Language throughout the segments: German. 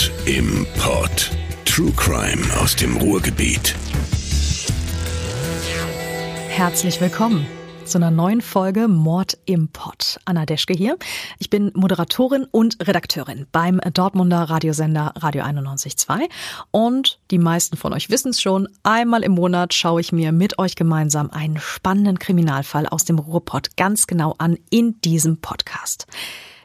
Mord im Pod. True Crime aus dem Ruhrgebiet. Herzlich willkommen zu einer neuen Folge Mord im Pott. Anna Deschke hier. Ich bin Moderatorin und Redakteurin beim Dortmunder Radiosender Radio 91.2 und die meisten von euch wissen es schon, einmal im Monat schaue ich mir mit euch gemeinsam einen spannenden Kriminalfall aus dem Ruhrpott ganz genau an in diesem Podcast.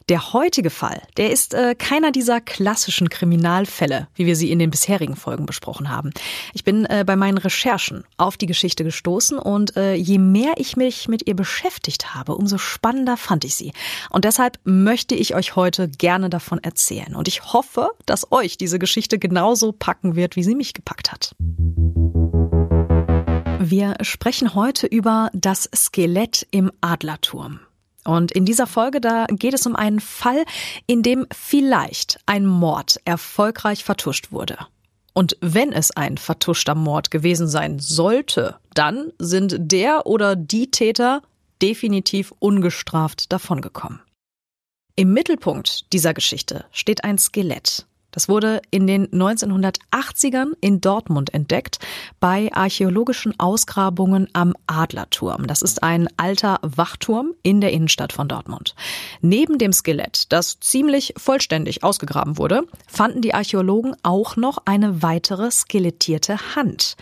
Der heutige Fall, der ist äh, keiner dieser klassischen Kriminalfälle, wie wir sie in den bisherigen Folgen besprochen haben. Ich bin äh, bei meinen Recherchen auf die Geschichte gestoßen und äh, je mehr ich mich mit ihr beschäftigt habe, umso spannender fand ich sie. Und deshalb möchte ich euch heute gerne davon erzählen. Und ich hoffe, dass euch diese Geschichte genauso packen wird, wie sie mich gepackt hat. Wir sprechen heute über das Skelett im Adlerturm. Und in dieser Folge, da geht es um einen Fall, in dem vielleicht ein Mord erfolgreich vertuscht wurde. Und wenn es ein vertuschter Mord gewesen sein sollte, dann sind der oder die Täter definitiv ungestraft davongekommen. Im Mittelpunkt dieser Geschichte steht ein Skelett. Das wurde in den 1980ern in Dortmund entdeckt bei archäologischen Ausgrabungen am Adlerturm. Das ist ein alter Wachturm in der Innenstadt von Dortmund. Neben dem Skelett, das ziemlich vollständig ausgegraben wurde, fanden die Archäologen auch noch eine weitere skelettierte Hand.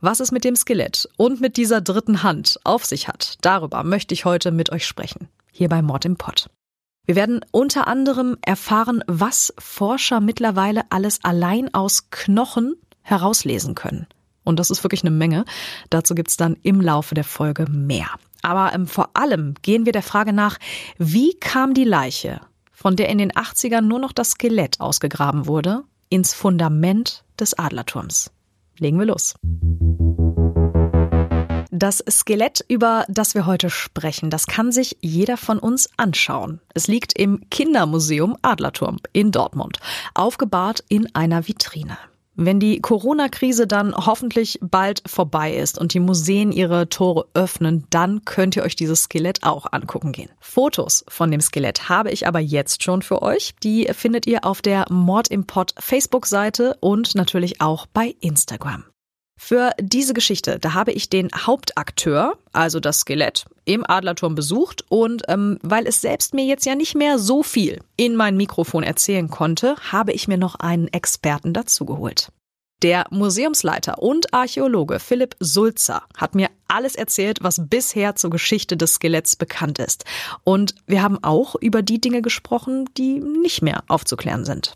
Was es mit dem Skelett und mit dieser dritten Hand auf sich hat, darüber möchte ich heute mit euch sprechen. Hier bei Mord im Pott. Wir werden unter anderem erfahren, was Forscher mittlerweile alles allein aus Knochen herauslesen können. Und das ist wirklich eine Menge. Dazu gibt's dann im Laufe der Folge mehr. Aber ähm, vor allem gehen wir der Frage nach, wie kam die Leiche, von der in den 80ern nur noch das Skelett ausgegraben wurde, ins Fundament des Adlerturms. Legen wir los. Das Skelett, über das wir heute sprechen, das kann sich jeder von uns anschauen. Es liegt im Kindermuseum Adlerturm in Dortmund, aufgebahrt in einer Vitrine. Wenn die Corona-Krise dann hoffentlich bald vorbei ist und die Museen ihre Tore öffnen, dann könnt ihr euch dieses Skelett auch angucken gehen. Fotos von dem Skelett habe ich aber jetzt schon für euch. Die findet ihr auf der Mord im Pod Facebook-Seite und natürlich auch bei Instagram. Für diese Geschichte, da habe ich den Hauptakteur, also das Skelett, im Adlerturm besucht und ähm, weil es selbst mir jetzt ja nicht mehr so viel in mein Mikrofon erzählen konnte, habe ich mir noch einen Experten dazugeholt. Der Museumsleiter und Archäologe Philipp Sulzer hat mir alles erzählt, was bisher zur Geschichte des Skeletts bekannt ist. Und wir haben auch über die Dinge gesprochen, die nicht mehr aufzuklären sind.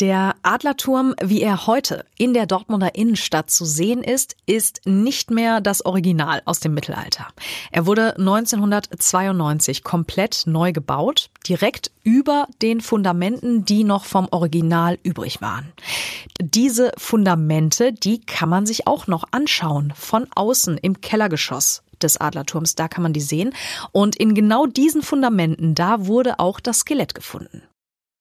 Der Adlerturm, wie er heute in der Dortmunder Innenstadt zu sehen ist, ist nicht mehr das Original aus dem Mittelalter. Er wurde 1992 komplett neu gebaut, direkt über den Fundamenten, die noch vom Original übrig waren. Diese Fundamente, die kann man sich auch noch anschauen, von außen im Kellergeschoss des Adlerturms, da kann man die sehen. Und in genau diesen Fundamenten, da wurde auch das Skelett gefunden.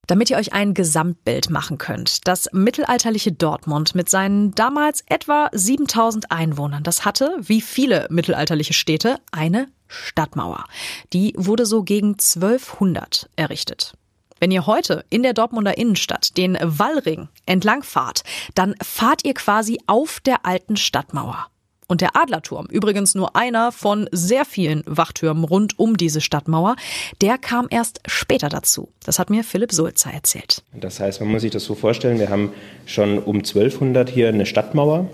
Damit ihr euch ein Gesamtbild machen könnt. Das mittelalterliche Dortmund mit seinen damals etwa 7000 Einwohnern, das hatte, wie viele mittelalterliche Städte, eine Stadtmauer. Die wurde so gegen 1200 errichtet. Wenn ihr heute in der Dortmunder Innenstadt den Wallring entlang fahrt, dann fahrt ihr quasi auf der alten Stadtmauer. Und der Adlerturm, übrigens nur einer von sehr vielen Wachtürmen rund um diese Stadtmauer, der kam erst später dazu. Das hat mir Philipp Sulzer erzählt. Das heißt, man muss sich das so vorstellen, wir haben schon um 1200 hier eine Stadtmauer,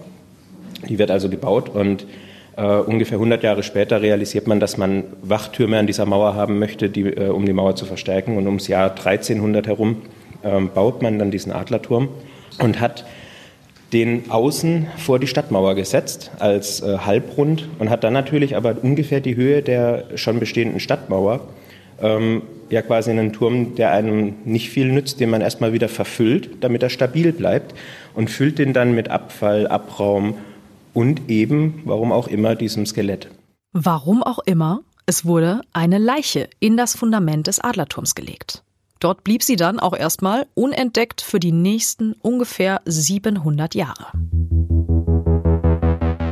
die wird also gebaut und äh, ungefähr 100 Jahre später realisiert man, dass man Wachtürme an dieser Mauer haben möchte, die, äh, um die Mauer zu verstärken. Und ums Jahr 1300 herum äh, baut man dann diesen Adlerturm und hat den außen vor die Stadtmauer gesetzt als äh, Halbrund und hat dann natürlich aber ungefähr die Höhe der schon bestehenden Stadtmauer. Ähm, ja quasi einen Turm, der einem nicht viel nützt, den man erstmal wieder verfüllt, damit er stabil bleibt und füllt den dann mit Abfall, Abraum und eben, warum auch immer, diesem Skelett. Warum auch immer, es wurde eine Leiche in das Fundament des Adlerturms gelegt. Dort blieb sie dann auch erstmal unentdeckt für die nächsten ungefähr 700 Jahre.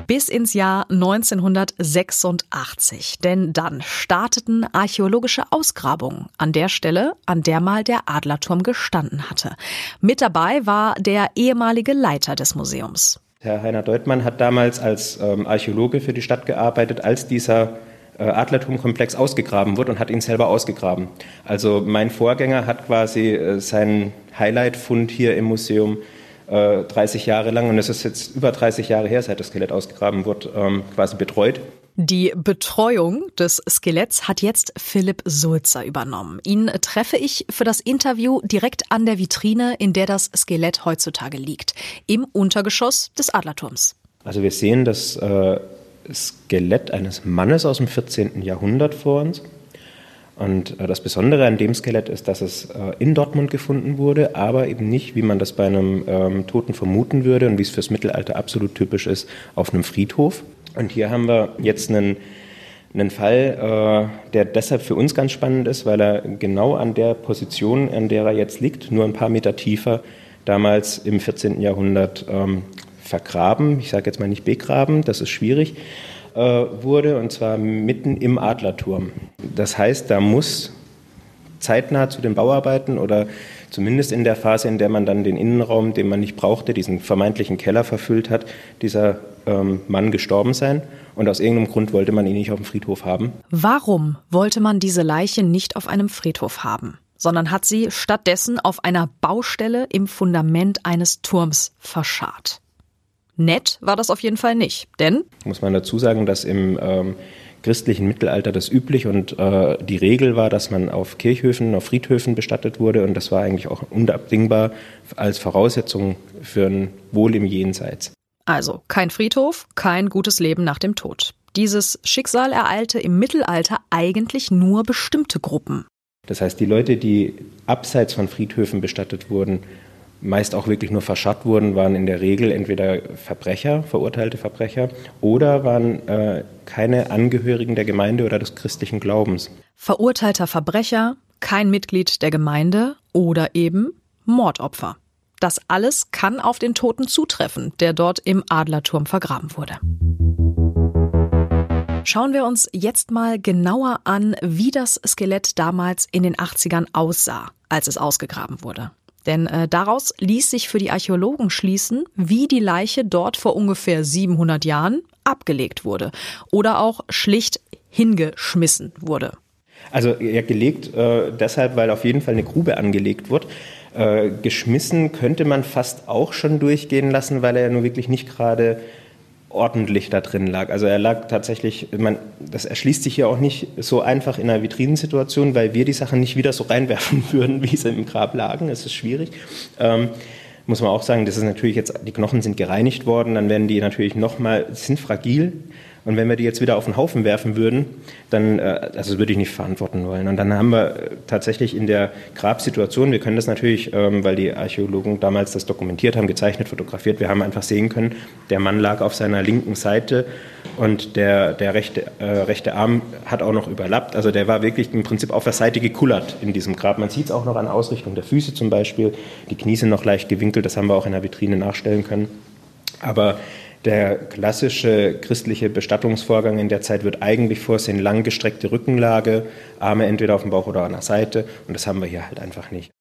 bis ins Jahr 1986. Denn dann starteten archäologische Ausgrabungen an der Stelle, an der mal der Adlerturm gestanden hatte. Mit dabei war der ehemalige Leiter des Museums. Herr Heiner Deutmann hat damals als ähm, Archäologe für die Stadt gearbeitet, als dieser Adlerturmkomplex ausgegraben wurde und hat ihn selber ausgegraben. Also mein Vorgänger hat quasi äh, seinen Highlight-Fund hier im Museum 30 äh, Jahre lang, und es ist jetzt über 30 Jahre her, seit das Skelett ausgegraben wurde, ähm, quasi betreut. Die Betreuung des Skeletts hat jetzt Philipp Sulzer übernommen. Ihn treffe ich für das Interview direkt an der Vitrine, in der das Skelett heutzutage liegt, im Untergeschoss des Adlerturms. Also wir sehen das äh, Skelett eines Mannes aus dem 14. Jahrhundert vor uns. Und äh, das Besondere an dem Skelett ist, dass es äh, in Dortmund gefunden wurde, aber eben nicht, wie man das bei einem ähm, Toten vermuten würde und wie es fürs Mittelalter absolut typisch ist, auf einem Friedhof. Und hier haben wir jetzt einen, einen Fall, äh, der deshalb für uns ganz spannend ist, weil er genau an der Position, an der er jetzt liegt, nur ein paar Meter tiefer, damals im 14. Jahrhundert ähm, vergraben, ich sage jetzt mal nicht begraben, das ist schwierig, äh, wurde, und zwar mitten im Adlerturm. Das heißt, da muss zeitnah zu den Bauarbeiten oder zumindest in der Phase, in der man dann den Innenraum, den man nicht brauchte, diesen vermeintlichen Keller verfüllt hat, dieser ähm, Mann gestorben sein. Und aus irgendeinem Grund wollte man ihn nicht auf dem Friedhof haben. Warum wollte man diese Leiche nicht auf einem Friedhof haben? sondern hat sie stattdessen auf einer Baustelle im Fundament eines Turms verscharrt. Nett war das auf jeden Fall nicht, denn muss man dazu sagen, dass im ähm, christlichen Mittelalter das üblich und äh, die Regel war, dass man auf Kirchhöfen, auf Friedhöfen bestattet wurde und das war eigentlich auch unabdingbar als Voraussetzung für ein Wohl im Jenseits. Also kein Friedhof, kein gutes Leben nach dem Tod. Dieses Schicksal ereilte im Mittelalter eigentlich nur bestimmte Gruppen. Das heißt, die Leute, die abseits von Friedhöfen bestattet wurden, meist auch wirklich nur verscharrt wurden, waren in der Regel entweder Verbrecher, verurteilte Verbrecher, oder waren äh, keine Angehörigen der Gemeinde oder des christlichen Glaubens. Verurteilter Verbrecher, kein Mitglied der Gemeinde oder eben Mordopfer. Das alles kann auf den Toten zutreffen, der dort im Adlerturm vergraben wurde. Schauen wir uns jetzt mal genauer an, wie das Skelett damals in den 80ern aussah, als es ausgegraben wurde. Denn äh, daraus ließ sich für die Archäologen schließen, wie die Leiche dort vor ungefähr 700 Jahren abgelegt wurde oder auch schlicht hingeschmissen wurde. Also ja, gelegt äh, deshalb, weil auf jeden Fall eine Grube angelegt wird. Äh, geschmissen könnte man fast auch schon durchgehen lassen, weil er ja nur wirklich nicht gerade ordentlich da drin lag. Also er lag tatsächlich, man, das erschließt sich ja auch nicht so einfach in einer Vitrinensituation, weil wir die Sachen nicht wieder so reinwerfen würden, wie sie im Grab lagen. Es ist schwierig. Ähm, muss man auch sagen, das ist natürlich jetzt, die Knochen sind gereinigt worden, dann werden die natürlich nochmal, sind fragil, und wenn wir die jetzt wieder auf den Haufen werfen würden, dann, äh, also das würde ich nicht verantworten wollen. Und dann haben wir tatsächlich in der Grabsituation, wir können das natürlich, ähm, weil die Archäologen damals das dokumentiert haben, gezeichnet, fotografiert, wir haben einfach sehen können, der Mann lag auf seiner linken Seite und der, der rechte, äh, rechte Arm hat auch noch überlappt. Also der war wirklich im Prinzip auf der Seite gekullert in diesem Grab. Man sieht es auch noch an Ausrichtung der Füße zum Beispiel. Die Knie sind noch leicht gewinkelt, das haben wir auch in der Vitrine nachstellen können. Aber der klassische christliche Bestattungsvorgang in der Zeit wird eigentlich vorsehen, langgestreckte Rückenlage, Arme entweder auf dem Bauch oder an der Seite. Und das haben wir hier halt einfach nicht.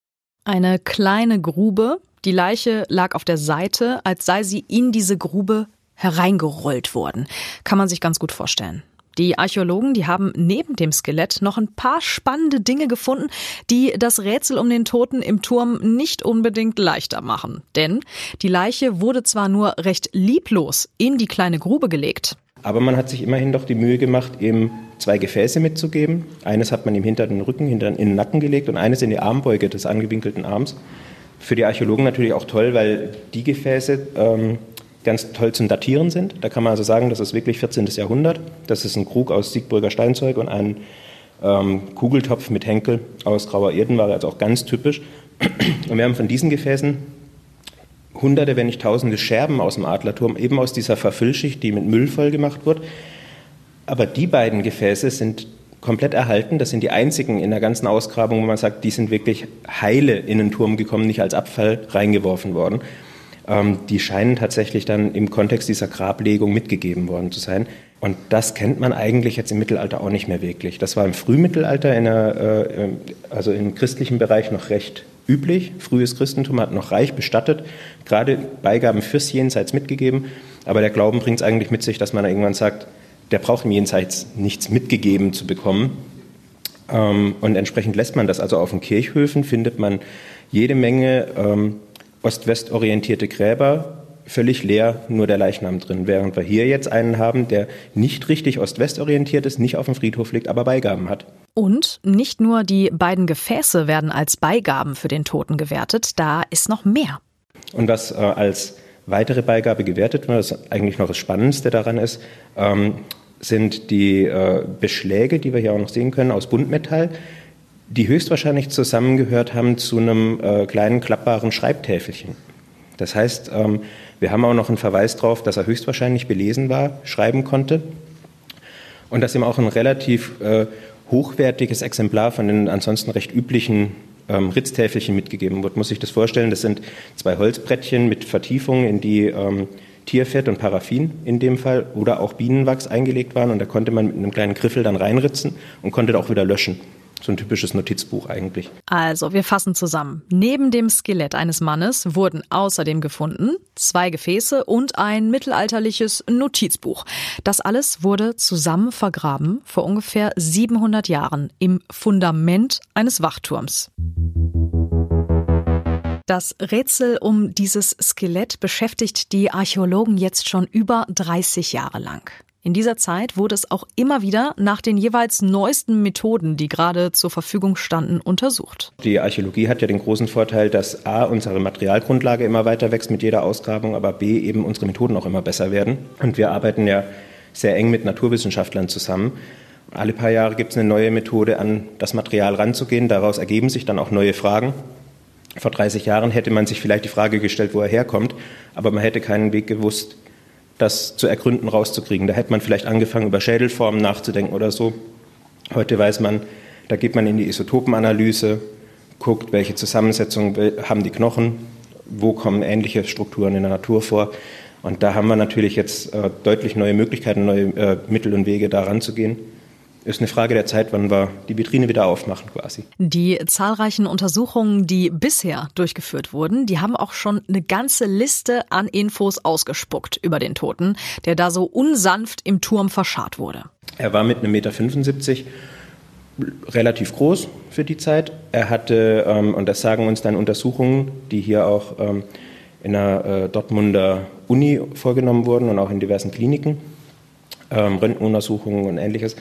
Eine kleine Grube. Die Leiche lag auf der Seite, als sei sie in diese Grube hereingerollt worden. Kann man sich ganz gut vorstellen. Die Archäologen, die haben neben dem Skelett noch ein paar spannende Dinge gefunden, die das Rätsel um den Toten im Turm nicht unbedingt leichter machen. Denn die Leiche wurde zwar nur recht lieblos in die kleine Grube gelegt. Aber man hat sich immerhin doch die Mühe gemacht, ihm zwei Gefäße mitzugeben. Eines hat man ihm hinter den Rücken, hinter in den Nacken gelegt und eines in die Armbeuge des angewinkelten Arms. Für die Archäologen natürlich auch toll, weil die Gefäße ähm, ganz toll zum Datieren sind. Da kann man also sagen, das ist wirklich 14. Jahrhundert. Das ist ein Krug aus Siegburger Steinzeug und ein ähm, Kugeltopf mit Henkel aus grauer Erdenware, also auch ganz typisch. Und wir haben von diesen Gefäßen hunderte, wenn nicht tausende Scherben aus dem Adlerturm, eben aus dieser Verfüllschicht, die mit Müll voll gemacht wird. Aber die beiden Gefäße sind komplett erhalten. Das sind die einzigen in der ganzen Ausgrabung, wo man sagt, die sind wirklich heile in den Turm gekommen, nicht als Abfall reingeworfen worden. Ähm, die scheinen tatsächlich dann im Kontext dieser Grablegung mitgegeben worden zu sein. Und das kennt man eigentlich jetzt im Mittelalter auch nicht mehr wirklich. Das war im Frühmittelalter, in der, äh, also im christlichen Bereich noch recht üblich. Frühes Christentum hat noch reich bestattet, gerade Beigaben fürs Jenseits mitgegeben. Aber der Glauben bringt es eigentlich mit sich, dass man irgendwann sagt, der braucht im Jenseits nichts mitgegeben zu bekommen. Ähm, und entsprechend lässt man das. Also auf den Kirchhöfen findet man jede Menge ähm, ost-west orientierte Gräber, völlig leer, nur der Leichnam drin. Während wir hier jetzt einen haben, der nicht richtig ost-west orientiert ist, nicht auf dem Friedhof liegt, aber Beigaben hat. Und nicht nur die beiden Gefäße werden als Beigaben für den Toten gewertet, da ist noch mehr. Und was äh, als weitere Beigabe gewertet wird, was eigentlich noch das Spannendste daran ist, ähm, sind die äh, Beschläge, die wir hier auch noch sehen können, aus Buntmetall, die höchstwahrscheinlich zusammengehört haben zu einem äh, kleinen klappbaren Schreibtäfelchen. Das heißt, ähm, wir haben auch noch einen Verweis darauf, dass er höchstwahrscheinlich belesen war, schreiben konnte und dass ihm auch ein relativ äh, hochwertiges Exemplar von den ansonsten recht üblichen ähm, Ritztäfelchen mitgegeben wird. Muss ich das vorstellen? Das sind zwei Holzbrettchen mit Vertiefungen, in die ähm, Tierfett und Paraffin in dem Fall oder auch Bienenwachs eingelegt waren und da konnte man mit einem kleinen Griffel dann reinritzen und konnte auch wieder löschen. So ein typisches Notizbuch eigentlich. Also, wir fassen zusammen. Neben dem Skelett eines Mannes wurden außerdem gefunden zwei Gefäße und ein mittelalterliches Notizbuch. Das alles wurde zusammen vergraben vor ungefähr 700 Jahren im Fundament eines Wachturms. Das Rätsel um dieses Skelett beschäftigt die Archäologen jetzt schon über 30 Jahre lang. In dieser Zeit wurde es auch immer wieder nach den jeweils neuesten Methoden, die gerade zur Verfügung standen, untersucht. Die Archäologie hat ja den großen Vorteil, dass A, unsere Materialgrundlage immer weiter wächst mit jeder Ausgrabung, aber B, eben unsere Methoden auch immer besser werden. Und wir arbeiten ja sehr eng mit Naturwissenschaftlern zusammen. Alle paar Jahre gibt es eine neue Methode, an das Material ranzugehen. Daraus ergeben sich dann auch neue Fragen. Vor 30 Jahren hätte man sich vielleicht die Frage gestellt, wo er herkommt, aber man hätte keinen Weg gewusst, das zu ergründen, rauszukriegen. Da hätte man vielleicht angefangen, über Schädelformen nachzudenken oder so. Heute weiß man, da geht man in die Isotopenanalyse, guckt, welche Zusammensetzung haben die Knochen, wo kommen ähnliche Strukturen in der Natur vor. Und da haben wir natürlich jetzt äh, deutlich neue Möglichkeiten, neue äh, Mittel und Wege, da ranzugehen ist eine Frage der Zeit, wann wir die Vitrine wieder aufmachen quasi. Die zahlreichen Untersuchungen, die bisher durchgeführt wurden, die haben auch schon eine ganze Liste an Infos ausgespuckt über den Toten, der da so unsanft im Turm verscharrt wurde. Er war mit einem Meter 75 relativ groß für die Zeit. Er hatte, ähm, und das sagen uns dann Untersuchungen, die hier auch ähm, in der äh, Dortmunder Uni vorgenommen wurden und auch in diversen Kliniken, ähm, Röntgenuntersuchungen und ähnliches,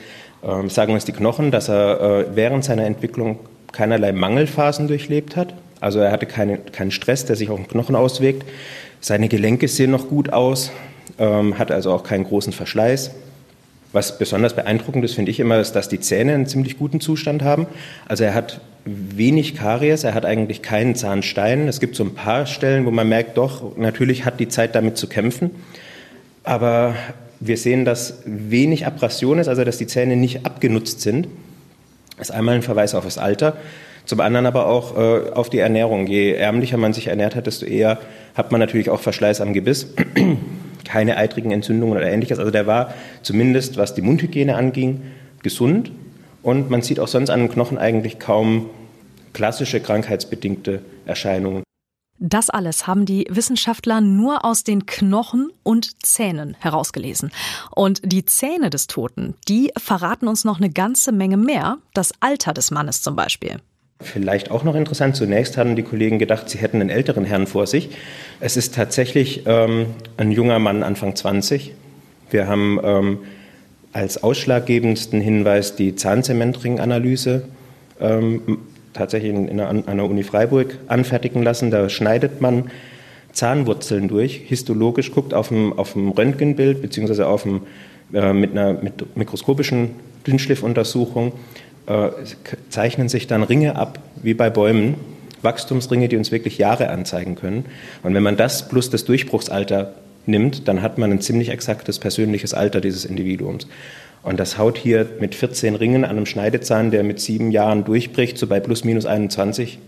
sagen uns die Knochen, dass er äh, während seiner Entwicklung keinerlei Mangelphasen durchlebt hat. Also er hatte keine, keinen Stress, der sich auf den Knochen auswirkt. Seine Gelenke sehen noch gut aus, ähm, hat also auch keinen großen Verschleiß. Was besonders beeindruckend ist, finde ich immer, ist, dass die Zähne einen ziemlich guten Zustand haben. Also er hat wenig Karies, er hat eigentlich keinen Zahnstein. Es gibt so ein paar Stellen, wo man merkt, doch, natürlich hat die Zeit damit zu kämpfen. Aber wir sehen, dass wenig Abrasion ist, also dass die Zähne nicht abgenutzt sind. Das ist einmal ein Verweis auf das Alter, zum anderen aber auch äh, auf die Ernährung. Je ärmlicher man sich ernährt hat, desto eher hat man natürlich auch Verschleiß am Gebiss. Keine eitrigen Entzündungen oder ähnliches. Also der war zumindest, was die Mundhygiene anging, gesund. Und man sieht auch sonst an den Knochen eigentlich kaum klassische krankheitsbedingte Erscheinungen. Das alles haben die Wissenschaftler nur aus den Knochen und Zähnen herausgelesen. Und die Zähne des Toten, die verraten uns noch eine ganze Menge mehr. Das Alter des Mannes zum Beispiel. Vielleicht auch noch interessant, zunächst hatten die Kollegen gedacht, sie hätten einen älteren Herrn vor sich. Es ist tatsächlich ähm, ein junger Mann, Anfang 20. Wir haben ähm, als ausschlaggebendsten Hinweis die Zahnzementringanalyse ähm, tatsächlich in, in einer Uni Freiburg anfertigen lassen. Da schneidet man Zahnwurzeln durch, histologisch guckt auf dem, auf dem Röntgenbild beziehungsweise auf dem, äh, mit einer mit mikroskopischen Dünnschliffuntersuchung äh, zeichnen sich dann Ringe ab, wie bei Bäumen, Wachstumsringe, die uns wirklich Jahre anzeigen können. Und wenn man das plus das Durchbruchsalter nimmt, dann hat man ein ziemlich exaktes persönliches Alter dieses Individuums. Und das haut hier mit 14 Ringen an einem Schneidezahn, der mit sieben Jahren durchbricht, so bei plus minus 21,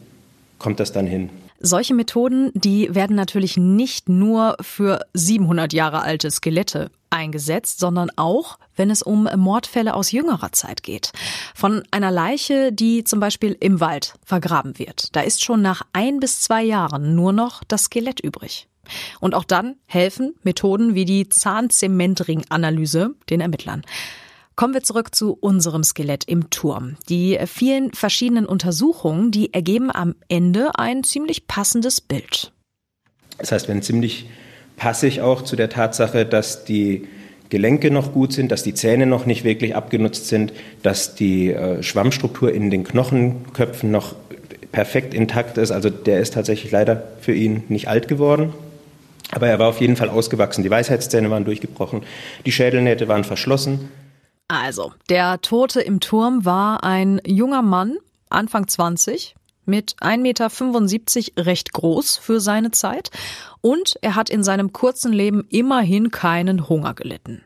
kommt das dann hin. Solche Methoden, die werden natürlich nicht nur für 700 Jahre alte Skelette eingesetzt, sondern auch, wenn es um Mordfälle aus jüngerer Zeit geht. Von einer Leiche, die zum Beispiel im Wald vergraben wird. Da ist schon nach ein bis zwei Jahren nur noch das Skelett übrig. Und auch dann helfen Methoden wie die Zahnzementring-Analyse den Ermittlern. Kommen wir zurück zu unserem Skelett im Turm. Die vielen verschiedenen Untersuchungen, die ergeben am Ende ein ziemlich passendes Bild. Das heißt, wenn ziemlich passig auch zu der Tatsache, dass die Gelenke noch gut sind, dass die Zähne noch nicht wirklich abgenutzt sind, dass die äh, Schwammstruktur in den Knochenköpfen noch perfekt intakt ist. Also der ist tatsächlich leider für ihn nicht alt geworden. Aber er war auf jeden Fall ausgewachsen. Die Weisheitszähne waren durchgebrochen, die Schädelnähte waren verschlossen. Also, der Tote im Turm war ein junger Mann, Anfang 20, mit 1,75 Meter recht groß für seine Zeit und er hat in seinem kurzen Leben immerhin keinen Hunger gelitten.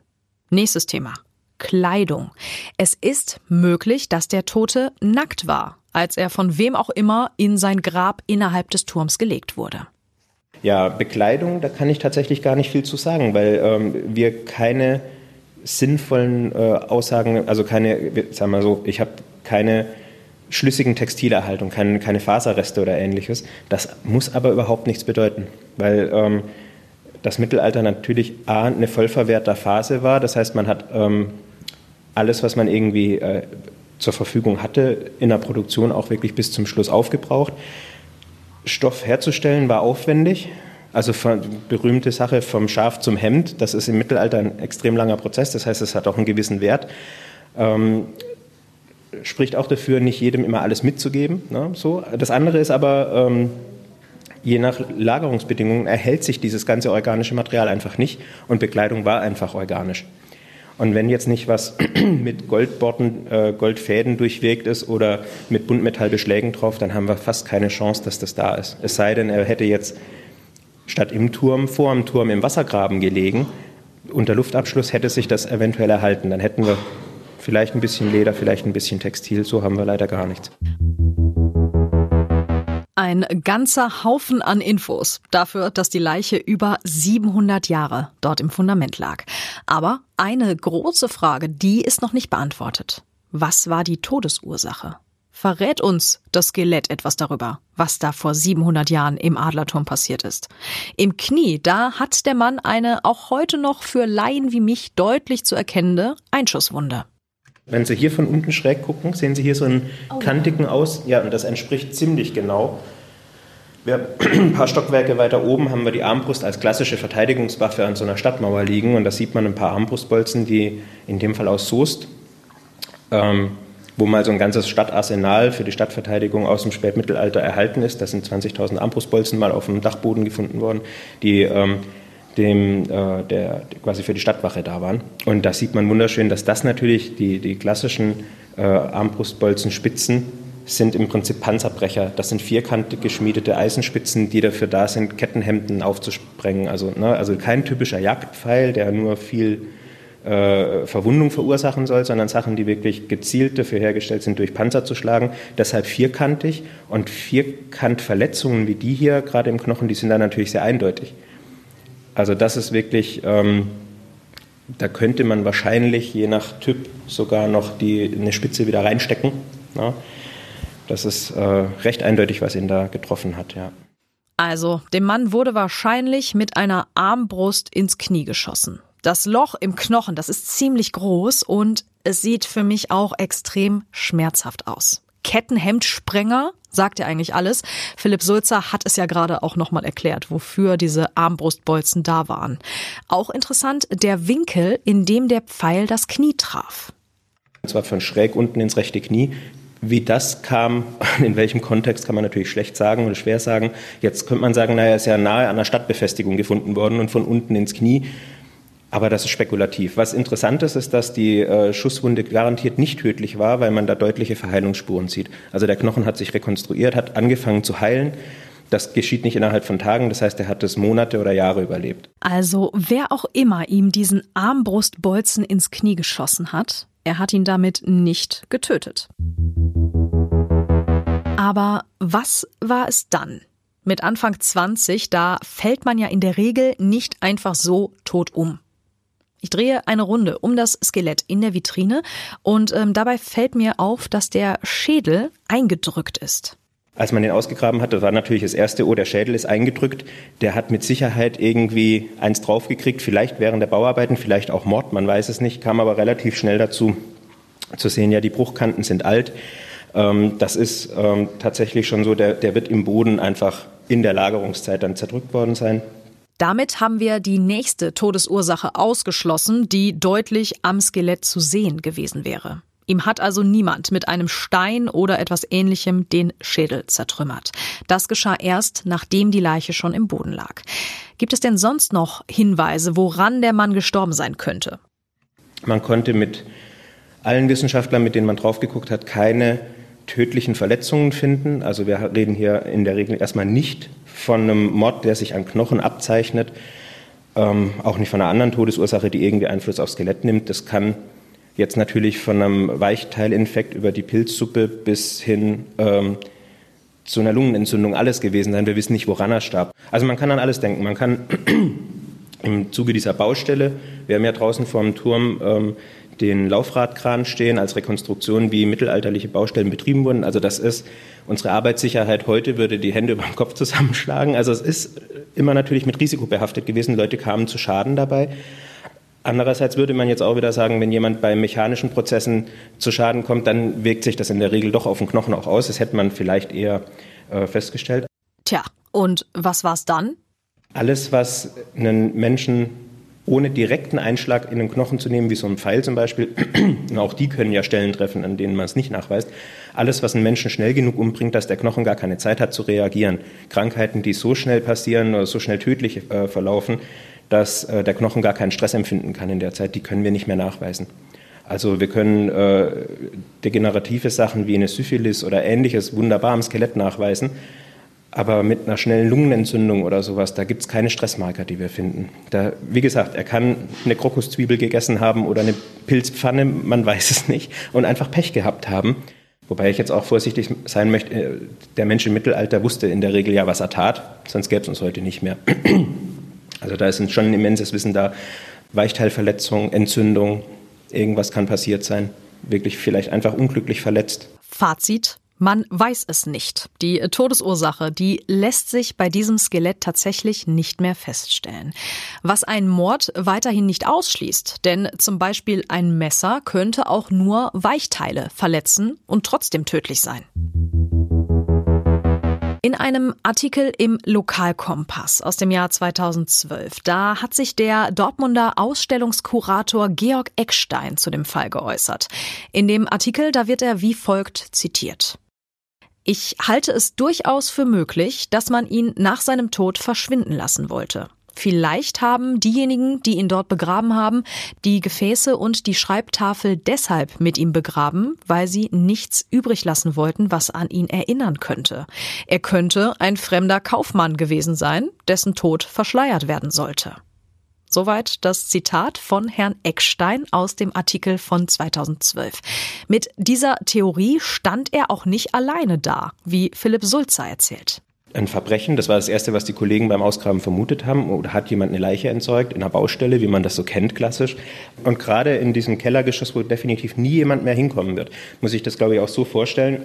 Nächstes Thema. Kleidung. Es ist möglich, dass der Tote nackt war, als er von wem auch immer in sein Grab innerhalb des Turms gelegt wurde. Ja, Bekleidung, da kann ich tatsächlich gar nicht viel zu sagen, weil ähm, wir keine sinnvollen äh, Aussagen, also keine, sagen wir so, ich habe keine schlüssigen Textilerhaltung, keine, keine Faserreste oder ähnliches. Das muss aber überhaupt nichts bedeuten, weil ähm, das Mittelalter natürlich A, eine vollverwehrter Phase war. Das heißt, man hat ähm, alles, was man irgendwie äh, zur Verfügung hatte, in der Produktion auch wirklich bis zum Schluss aufgebraucht. Stoff herzustellen war aufwendig. Also berühmte Sache vom Schaf zum Hemd, das ist im Mittelalter ein extrem langer Prozess, das heißt, es hat auch einen gewissen Wert. Ähm, spricht auch dafür, nicht jedem immer alles mitzugeben. Ne, so. Das andere ist aber, ähm, je nach Lagerungsbedingungen erhält sich dieses ganze organische Material einfach nicht und Bekleidung war einfach organisch. Und wenn jetzt nicht was mit Goldborten, äh, Goldfäden durchwegt ist oder mit Buntmetallbeschlägen drauf, dann haben wir fast keine Chance, dass das da ist. Es sei denn, er hätte jetzt statt im Turm vor dem Turm im Wassergraben gelegen. Unter Luftabschluss hätte sich das eventuell erhalten. Dann hätten wir Vielleicht ein bisschen Leder, vielleicht ein bisschen Textil, so haben wir leider gar nichts. Ein ganzer Haufen an Infos dafür, dass die Leiche über 700 Jahre dort im Fundament lag. Aber eine große Frage, die ist noch nicht beantwortet. Was war die Todesursache? Verrät uns das Skelett etwas darüber, was da vor 700 Jahren im Adlerturm passiert ist. Im Knie, da hat der Mann eine auch heute noch für Laien wie mich deutlich zu erkennende Einschusswunde. Wenn Sie hier von unten schräg gucken, sehen Sie hier so einen oh kantigen Aus. Ja, und das entspricht ziemlich genau. Wir, ein paar Stockwerke weiter oben haben wir die Armbrust als klassische Verteidigungswaffe an so einer Stadtmauer liegen. Und da sieht man ein paar Armbrustbolzen, die in dem Fall aus Soest, ähm, wo mal so ein ganzes Stadtarsenal für die Stadtverteidigung aus dem Spätmittelalter erhalten ist. Da sind 20.000 Armbrustbolzen mal auf dem Dachboden gefunden worden, die ähm, dem, äh, der quasi für die Stadtwache da waren. Und da sieht man wunderschön, dass das natürlich die, die klassischen äh, Armbrustbolzenspitzen sind im Prinzip Panzerbrecher. Das sind vierkantig geschmiedete Eisenspitzen, die dafür da sind, Kettenhemden aufzusprengen. Also, ne, also kein typischer Jagdpfeil, der nur viel äh, Verwundung verursachen soll, sondern Sachen, die wirklich gezielt dafür hergestellt sind, durch Panzer zu schlagen. Deshalb vierkantig und Vierkantverletzungen wie die hier gerade im Knochen, die sind dann natürlich sehr eindeutig. Also das ist wirklich, ähm, da könnte man wahrscheinlich je nach Typ sogar noch die, eine Spitze wieder reinstecken. Ja. Das ist äh, recht eindeutig, was ihn da getroffen hat, ja. Also, dem Mann wurde wahrscheinlich mit einer Armbrust ins Knie geschossen. Das Loch im Knochen, das ist ziemlich groß und es sieht für mich auch extrem schmerzhaft aus. Kettenhemdsprenger sagt ja eigentlich alles. Philipp Sulzer hat es ja gerade auch nochmal erklärt, wofür diese Armbrustbolzen da waren. Auch interessant der Winkel, in dem der Pfeil das Knie traf. Und zwar von schräg unten ins rechte Knie. Wie das kam, in welchem Kontext, kann man natürlich schlecht sagen oder schwer sagen. Jetzt könnte man sagen, naja, ist ja nahe an der Stadtbefestigung gefunden worden und von unten ins Knie. Aber das ist spekulativ. Was interessant ist, ist, dass die äh, Schusswunde garantiert nicht tödlich war, weil man da deutliche Verheilungsspuren sieht. Also der Knochen hat sich rekonstruiert, hat angefangen zu heilen. Das geschieht nicht innerhalb von Tagen, das heißt, er hat es Monate oder Jahre überlebt. Also wer auch immer ihm diesen Armbrustbolzen ins Knie geschossen hat, er hat ihn damit nicht getötet. Aber was war es dann? Mit Anfang 20, da fällt man ja in der Regel nicht einfach so tot um. Ich drehe eine Runde um das Skelett in der Vitrine und ähm, dabei fällt mir auf, dass der Schädel eingedrückt ist. Als man den ausgegraben hatte, war natürlich das erste, oh, der Schädel ist eingedrückt. Der hat mit Sicherheit irgendwie eins draufgekriegt, vielleicht während der Bauarbeiten, vielleicht auch Mord, man weiß es nicht, kam aber relativ schnell dazu zu sehen, ja, die Bruchkanten sind alt. Ähm, das ist ähm, tatsächlich schon so, der, der wird im Boden einfach in der Lagerungszeit dann zerdrückt worden sein. Damit haben wir die nächste Todesursache ausgeschlossen, die deutlich am Skelett zu sehen gewesen wäre. Ihm hat also niemand mit einem Stein oder etwas ähnlichem den Schädel zertrümmert. Das geschah erst, nachdem die Leiche schon im Boden lag. Gibt es denn sonst noch Hinweise, woran der Mann gestorben sein könnte? Man konnte mit allen Wissenschaftlern, mit denen man drauf geguckt hat, keine tödlichen Verletzungen finden. Also wir reden hier in der Regel erstmal nicht von einem Mord, der sich an Knochen abzeichnet, ähm, auch nicht von einer anderen Todesursache, die irgendwie Einfluss aufs Skelett nimmt. Das kann Jetzt natürlich von einem Weichteilinfekt über die Pilzsuppe bis hin ähm, zu einer Lungenentzündung alles gewesen sein. Wir wissen nicht, woran er starb. Also man kann an alles denken. Man kann im Zuge dieser Baustelle, wir haben ja draußen vor dem Turm ähm, den Laufradkran stehen als Rekonstruktion, wie mittelalterliche Baustellen betrieben wurden. Also das ist unsere Arbeitssicherheit heute, würde die Hände über den Kopf zusammenschlagen. Also es ist immer natürlich mit Risiko behaftet gewesen. Leute kamen zu Schaden dabei. Andererseits würde man jetzt auch wieder sagen, wenn jemand bei mechanischen Prozessen zu Schaden kommt, dann wirkt sich das in der Regel doch auf den Knochen auch aus. Das hätte man vielleicht eher äh, festgestellt. Tja, und was war es dann? Alles, was einen Menschen ohne direkten Einschlag in den Knochen zu nehmen, wie so ein Pfeil zum Beispiel, auch die können ja Stellen treffen, an denen man es nicht nachweist, alles, was einen Menschen schnell genug umbringt, dass der Knochen gar keine Zeit hat zu reagieren. Krankheiten, die so schnell passieren oder so schnell tödlich äh, verlaufen, dass äh, der Knochen gar keinen Stress empfinden kann in der Zeit, die können wir nicht mehr nachweisen. Also wir können äh, degenerative Sachen wie eine Syphilis oder ähnliches wunderbar am Skelett nachweisen, aber mit einer schnellen Lungenentzündung oder sowas, da gibt es keine Stressmarker, die wir finden. Da, wie gesagt, er kann eine Krokuszwiebel gegessen haben oder eine Pilzpfanne, man weiß es nicht, und einfach Pech gehabt haben. Wobei ich jetzt auch vorsichtig sein möchte, äh, der Mensch im Mittelalter wusste in der Regel ja, was er tat, sonst gäbe es uns heute nicht mehr. Also da ist schon ein immenses Wissen da. Weichteilverletzung, Entzündung, irgendwas kann passiert sein. Wirklich vielleicht einfach unglücklich verletzt. Fazit. Man weiß es nicht. Die Todesursache, die lässt sich bei diesem Skelett tatsächlich nicht mehr feststellen. Was ein Mord weiterhin nicht ausschließt, denn zum Beispiel ein Messer könnte auch nur Weichteile verletzen und trotzdem tödlich sein. In einem Artikel im Lokalkompass aus dem Jahr 2012, da hat sich der Dortmunder Ausstellungskurator Georg Eckstein zu dem Fall geäußert. In dem Artikel, da wird er wie folgt zitiert. Ich halte es durchaus für möglich, dass man ihn nach seinem Tod verschwinden lassen wollte. Vielleicht haben diejenigen, die ihn dort begraben haben, die Gefäße und die Schreibtafel deshalb mit ihm begraben, weil sie nichts übrig lassen wollten, was an ihn erinnern könnte. Er könnte ein fremder Kaufmann gewesen sein, dessen Tod verschleiert werden sollte. Soweit das Zitat von Herrn Eckstein aus dem Artikel von 2012. Mit dieser Theorie stand er auch nicht alleine da, wie Philipp Sulzer erzählt ein Verbrechen. Das war das Erste, was die Kollegen beim Ausgraben vermutet haben. Oder hat jemand eine Leiche entsorgt in einer Baustelle, wie man das so kennt, klassisch. Und gerade in diesem Kellergeschoss, wo definitiv nie jemand mehr hinkommen wird, muss ich das, glaube ich, auch so vorstellen.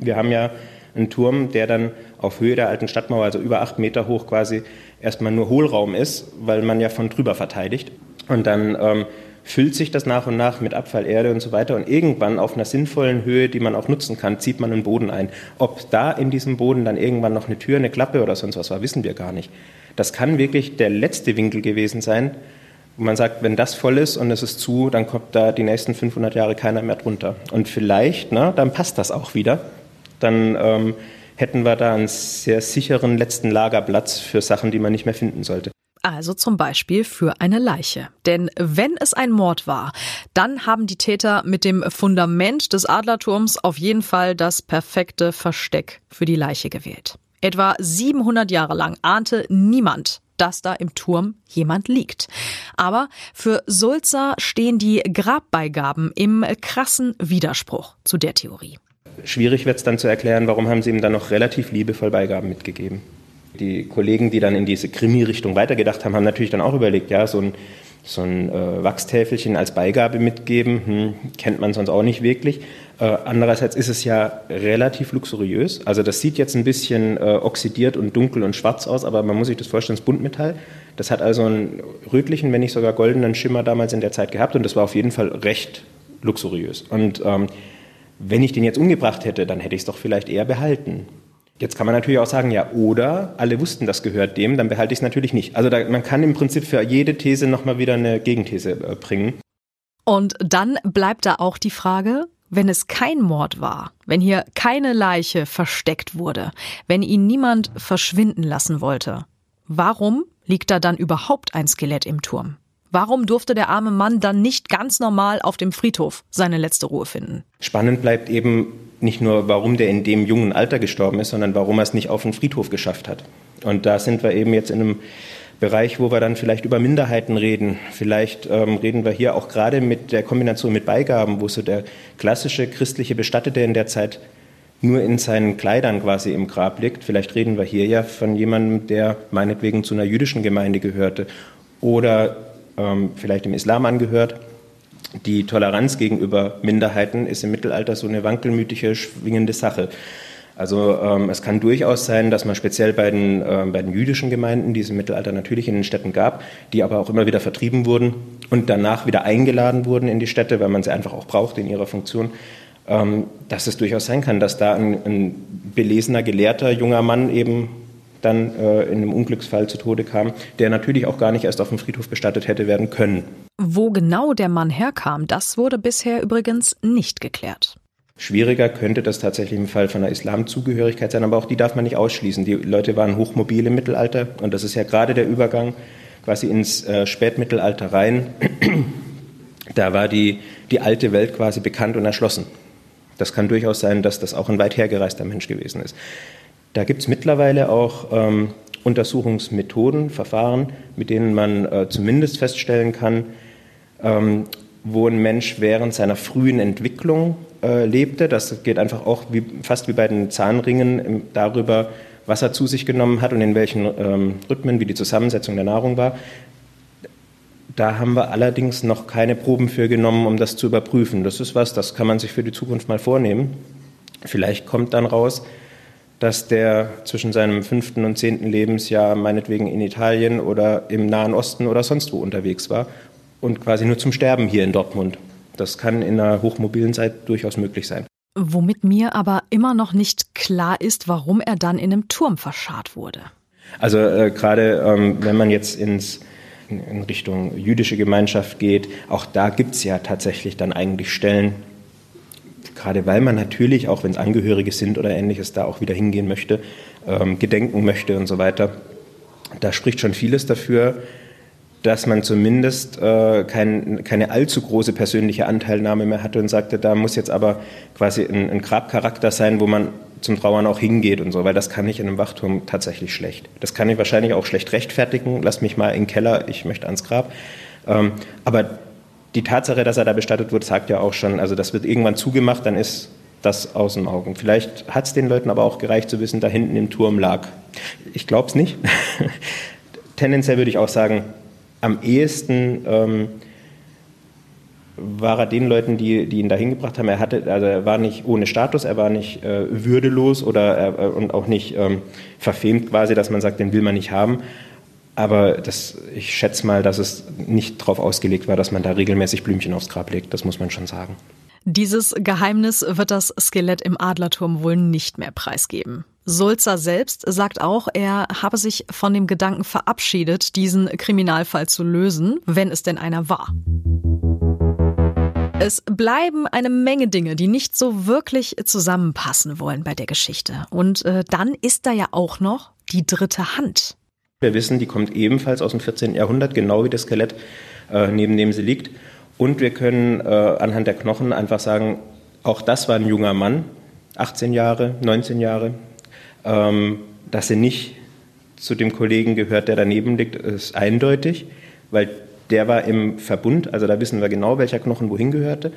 Wir haben ja einen Turm, der dann auf Höhe der alten Stadtmauer, also über acht Meter hoch quasi, erstmal nur Hohlraum ist, weil man ja von drüber verteidigt. Und dann ähm, füllt sich das nach und nach mit Abfall, Erde und so weiter. Und irgendwann auf einer sinnvollen Höhe, die man auch nutzen kann, zieht man einen Boden ein. Ob da in diesem Boden dann irgendwann noch eine Tür, eine Klappe oder sonst was war, wissen wir gar nicht. Das kann wirklich der letzte Winkel gewesen sein, wo man sagt, wenn das voll ist und es ist zu, dann kommt da die nächsten 500 Jahre keiner mehr drunter. Und vielleicht, na, dann passt das auch wieder. Dann ähm, hätten wir da einen sehr sicheren letzten Lagerplatz für Sachen, die man nicht mehr finden sollte. Also zum Beispiel für eine Leiche. Denn wenn es ein Mord war, dann haben die Täter mit dem Fundament des Adlerturms auf jeden Fall das perfekte Versteck für die Leiche gewählt. Etwa 700 Jahre lang ahnte niemand, dass da im Turm jemand liegt. Aber für Sulzer stehen die Grabbeigaben im krassen Widerspruch zu der Theorie. Schwierig wird es dann zu erklären, warum haben sie ihm dann noch relativ liebevoll Beigaben mitgegeben. Die Kollegen, die dann in diese Krimi-Richtung weitergedacht haben, haben natürlich dann auch überlegt, ja, so ein, so ein äh, Wachstäfelchen als Beigabe mitgeben, hm, kennt man sonst auch nicht wirklich. Äh, andererseits ist es ja relativ luxuriös. Also das sieht jetzt ein bisschen äh, oxidiert und dunkel und schwarz aus, aber man muss sich das vorstellen, das Buntmetall. Das hat also einen rötlichen, wenn nicht sogar goldenen Schimmer damals in der Zeit gehabt und das war auf jeden Fall recht luxuriös. Und ähm, wenn ich den jetzt umgebracht hätte, dann hätte ich es doch vielleicht eher behalten. Jetzt kann man natürlich auch sagen, ja, oder alle wussten, das gehört dem, dann behalte ich es natürlich nicht. Also da, man kann im Prinzip für jede These nochmal wieder eine Gegenthese äh, bringen. Und dann bleibt da auch die Frage, wenn es kein Mord war, wenn hier keine Leiche versteckt wurde, wenn ihn niemand verschwinden lassen wollte, warum liegt da dann überhaupt ein Skelett im Turm? Warum durfte der arme Mann dann nicht ganz normal auf dem Friedhof seine letzte Ruhe finden? Spannend bleibt eben nicht nur, warum der in dem jungen Alter gestorben ist, sondern warum er es nicht auf den Friedhof geschafft hat. Und da sind wir eben jetzt in einem Bereich, wo wir dann vielleicht über Minderheiten reden. Vielleicht ähm, reden wir hier auch gerade mit der Kombination mit Beigaben, wo so der klassische christliche Bestattete in der Zeit nur in seinen Kleidern quasi im Grab liegt. Vielleicht reden wir hier ja von jemandem, der meinetwegen zu einer jüdischen Gemeinde gehörte oder ähm, vielleicht dem Islam angehört. Die Toleranz gegenüber Minderheiten ist im Mittelalter so eine wankelmütige, schwingende Sache. Also ähm, es kann durchaus sein, dass man speziell bei den, äh, bei den jüdischen Gemeinden, die es im Mittelalter natürlich in den Städten gab, die aber auch immer wieder vertrieben wurden und danach wieder eingeladen wurden in die Städte, weil man sie einfach auch braucht in ihrer Funktion, ähm, dass es durchaus sein kann, dass da ein, ein belesener, gelehrter junger Mann eben dann äh, in einem Unglücksfall zu Tode kam, der natürlich auch gar nicht erst auf dem Friedhof bestattet hätte werden können. Wo genau der Mann herkam, das wurde bisher übrigens nicht geklärt. Schwieriger könnte das tatsächlich im Fall von einer Islamzugehörigkeit sein, aber auch die darf man nicht ausschließen. Die Leute waren hochmobil im Mittelalter und das ist ja gerade der Übergang quasi ins äh, Spätmittelalter rein. da war die, die alte Welt quasi bekannt und erschlossen. Das kann durchaus sein, dass das auch ein weit hergereister Mensch gewesen ist. Da gibt es mittlerweile auch ähm, Untersuchungsmethoden, Verfahren, mit denen man äh, zumindest feststellen kann, ähm, wo ein Mensch während seiner frühen Entwicklung äh, lebte. Das geht einfach auch wie, fast wie bei den Zahnringen im, darüber, was er zu sich genommen hat und in welchen ähm, Rhythmen, wie die Zusammensetzung der Nahrung war. Da haben wir allerdings noch keine Proben für genommen, um das zu überprüfen. Das ist was, das kann man sich für die Zukunft mal vornehmen. Vielleicht kommt dann raus, dass der zwischen seinem fünften und zehnten Lebensjahr meinetwegen in Italien oder im Nahen Osten oder sonst wo unterwegs war und quasi nur zum Sterben hier in Dortmund. Das kann in einer hochmobilen Zeit durchaus möglich sein. Womit mir aber immer noch nicht klar ist, warum er dann in einem Turm verscharrt wurde. Also äh, gerade ähm, wenn man jetzt ins, in Richtung jüdische Gemeinschaft geht, auch da gibt es ja tatsächlich dann eigentlich Stellen, gerade weil man natürlich, auch wenn es Angehörige sind oder ähnliches, da auch wieder hingehen möchte, ähm, gedenken möchte und so weiter. Da spricht schon vieles dafür, dass man zumindest äh, kein, keine allzu große persönliche Anteilnahme mehr hatte und sagte, da muss jetzt aber quasi ein, ein, Grabcharakter sein, wo man zum Trauern auch hingeht und so, weil das kann ich in einem Wachturm tatsächlich schlecht. Das kann ich wahrscheinlich auch schlecht rechtfertigen. Lass mich mal in den Keller, ich möchte ans Grab. Ähm, aber die Tatsache, dass er da bestattet wird, sagt ja auch schon, also das wird irgendwann zugemacht, dann ist das aus den Augen. Vielleicht hat es den Leuten aber auch gereicht zu wissen, da hinten im Turm lag. Ich glaube es nicht. Tendenziell würde ich auch sagen, am ehesten ähm, war er den Leuten, die, die ihn da hingebracht haben, er, hatte, also er war nicht ohne Status, er war nicht äh, würdelos oder, äh, und auch nicht ähm, verfemt quasi, dass man sagt, den will man nicht haben. Aber das, ich schätze mal, dass es nicht darauf ausgelegt war, dass man da regelmäßig Blümchen aufs Grab legt. Das muss man schon sagen. Dieses Geheimnis wird das Skelett im Adlerturm wohl nicht mehr preisgeben. Sulzer selbst sagt auch, er habe sich von dem Gedanken verabschiedet, diesen Kriminalfall zu lösen, wenn es denn einer war. Es bleiben eine Menge Dinge, die nicht so wirklich zusammenpassen wollen bei der Geschichte. Und äh, dann ist da ja auch noch die dritte Hand. Wir wissen, die kommt ebenfalls aus dem 14. Jahrhundert, genau wie das Skelett, äh, neben dem sie liegt. Und wir können äh, anhand der Knochen einfach sagen, auch das war ein junger Mann, 18 Jahre, 19 Jahre, ähm, dass er nicht zu dem Kollegen gehört, der daneben liegt, ist eindeutig, weil der war im Verbund, also da wissen wir genau, welcher Knochen wohin gehörte.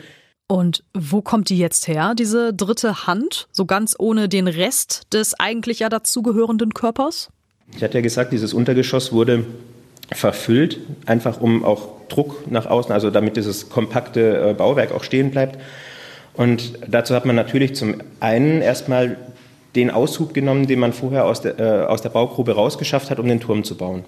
Und wo kommt die jetzt her, diese dritte Hand, so ganz ohne den Rest des eigentlich ja dazugehörenden Körpers? Ich hatte ja gesagt, dieses Untergeschoss wurde verfüllt, einfach um auch Druck nach außen, also damit dieses kompakte äh, Bauwerk auch stehen bleibt. Und dazu hat man natürlich zum einen erstmal den Aushub genommen, den man vorher aus der, äh, aus der Baugrube rausgeschafft hat, um den Turm zu bauen.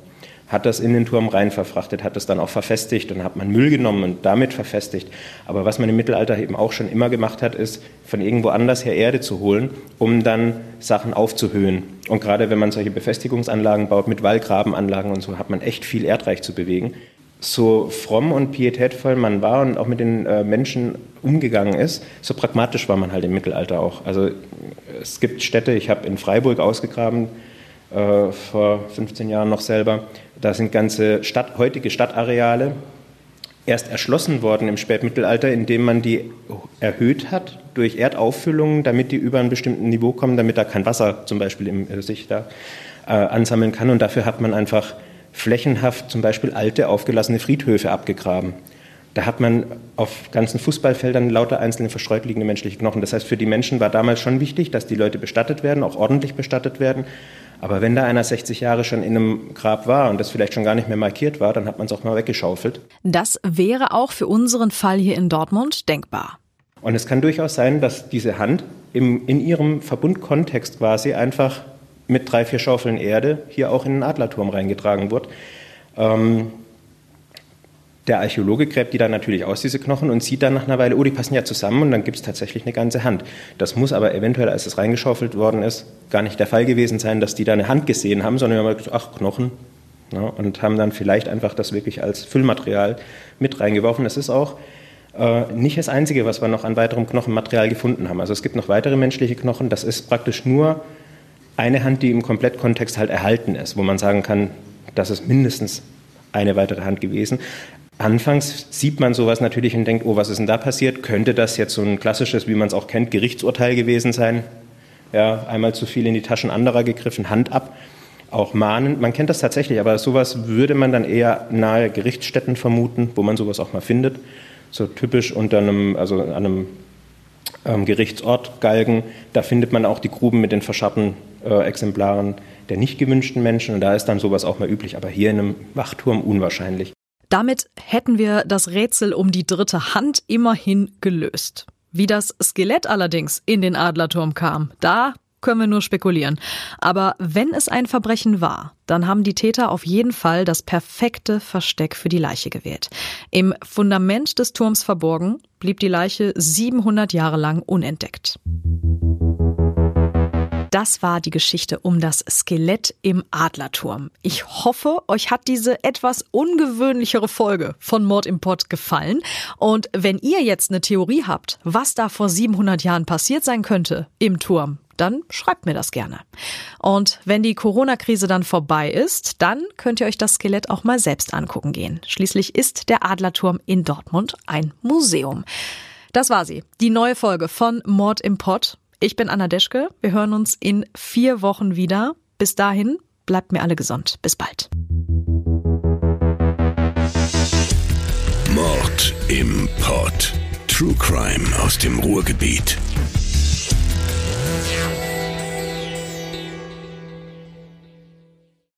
Hat das in den Turm rein verfrachtet, hat das dann auch verfestigt und hat man Müll genommen und damit verfestigt. Aber was man im Mittelalter eben auch schon immer gemacht hat, ist, von irgendwo anders her Erde zu holen, um dann Sachen aufzuhöhen. Und gerade wenn man solche Befestigungsanlagen baut mit Wallgrabenanlagen und so, hat man echt viel Erdreich zu bewegen so fromm und pietätvoll man war und auch mit den äh, Menschen umgegangen ist, so pragmatisch war man halt im Mittelalter auch. Also es gibt Städte, ich habe in Freiburg ausgegraben, äh, vor 15 Jahren noch selber, da sind ganze Stadt, heutige Stadtareale erst erschlossen worden im Spätmittelalter, indem man die erhöht hat durch Erdauffüllungen, damit die über ein bestimmtes Niveau kommen, damit da kein Wasser zum Beispiel im, äh, sich da äh, ansammeln kann. Und dafür hat man einfach flächenhaft zum Beispiel alte, aufgelassene Friedhöfe abgegraben. Da hat man auf ganzen Fußballfeldern lauter einzelne verstreut liegende menschliche Knochen. Das heißt, für die Menschen war damals schon wichtig, dass die Leute bestattet werden, auch ordentlich bestattet werden. Aber wenn da einer 60 Jahre schon in einem Grab war und das vielleicht schon gar nicht mehr markiert war, dann hat man es auch mal weggeschaufelt. Das wäre auch für unseren Fall hier in Dortmund denkbar. Und es kann durchaus sein, dass diese Hand im, in ihrem Verbundkontext quasi einfach mit drei, vier Schaufeln Erde hier auch in den Adlerturm reingetragen wird. Ähm, der Archäologe gräbt die dann natürlich aus, diese Knochen, und sieht dann nach einer Weile, oh, die passen ja zusammen und dann gibt es tatsächlich eine ganze Hand. Das muss aber eventuell, als es reingeschaufelt worden ist, gar nicht der Fall gewesen sein, dass die da eine Hand gesehen haben, sondern haben gesagt, ach, Knochen. Ja, und haben dann vielleicht einfach das wirklich als Füllmaterial mit reingeworfen. Das ist auch äh, nicht das Einzige, was wir noch an weiterem Knochenmaterial gefunden haben. Also es gibt noch weitere menschliche Knochen. Das ist praktisch nur eine Hand, die im Komplettkontext halt erhalten ist, wo man sagen kann, das ist mindestens eine weitere Hand gewesen. Anfangs sieht man sowas natürlich und denkt, oh, was ist denn da passiert? Könnte das jetzt so ein klassisches, wie man es auch kennt, Gerichtsurteil gewesen sein? Ja, einmal zu viel in die Taschen anderer gegriffen, Hand ab. Auch mahnen, man kennt das tatsächlich, aber sowas würde man dann eher nahe Gerichtsstätten vermuten, wo man sowas auch mal findet. So typisch unter einem, also an einem ähm, Gerichtsort Galgen, da findet man auch die Gruben mit den verscharrten äh, Exemplaren der nicht gewünschten Menschen. Und da ist dann sowas auch mal üblich, aber hier in einem Wachturm unwahrscheinlich. Damit hätten wir das Rätsel um die dritte Hand immerhin gelöst. Wie das Skelett allerdings in den Adlerturm kam, da können wir nur spekulieren. Aber wenn es ein Verbrechen war, dann haben die Täter auf jeden Fall das perfekte Versteck für die Leiche gewählt. Im Fundament des Turms verborgen blieb die Leiche 700 Jahre lang unentdeckt. Das war die Geschichte um das Skelett im Adlerturm. Ich hoffe, euch hat diese etwas ungewöhnlichere Folge von Mord im Pott gefallen. Und wenn ihr jetzt eine Theorie habt, was da vor 700 Jahren passiert sein könnte im Turm, dann schreibt mir das gerne. Und wenn die Corona-Krise dann vorbei ist, dann könnt ihr euch das Skelett auch mal selbst angucken gehen. Schließlich ist der Adlerturm in Dortmund ein Museum. Das war sie, die neue Folge von Mord im Pott. Ich bin Anna Deschke. Wir hören uns in vier Wochen wieder. Bis dahin, bleibt mir alle gesund. Bis bald. Mord im Pod. True Crime aus dem Ruhrgebiet.